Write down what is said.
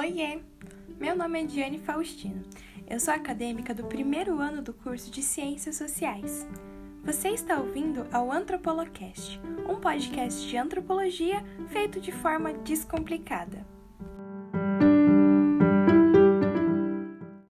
Oiê! Meu nome é Diane Faustino. Eu sou acadêmica do primeiro ano do curso de Ciências Sociais. Você está ouvindo ao Antropolocast, um podcast de antropologia feito de forma descomplicada.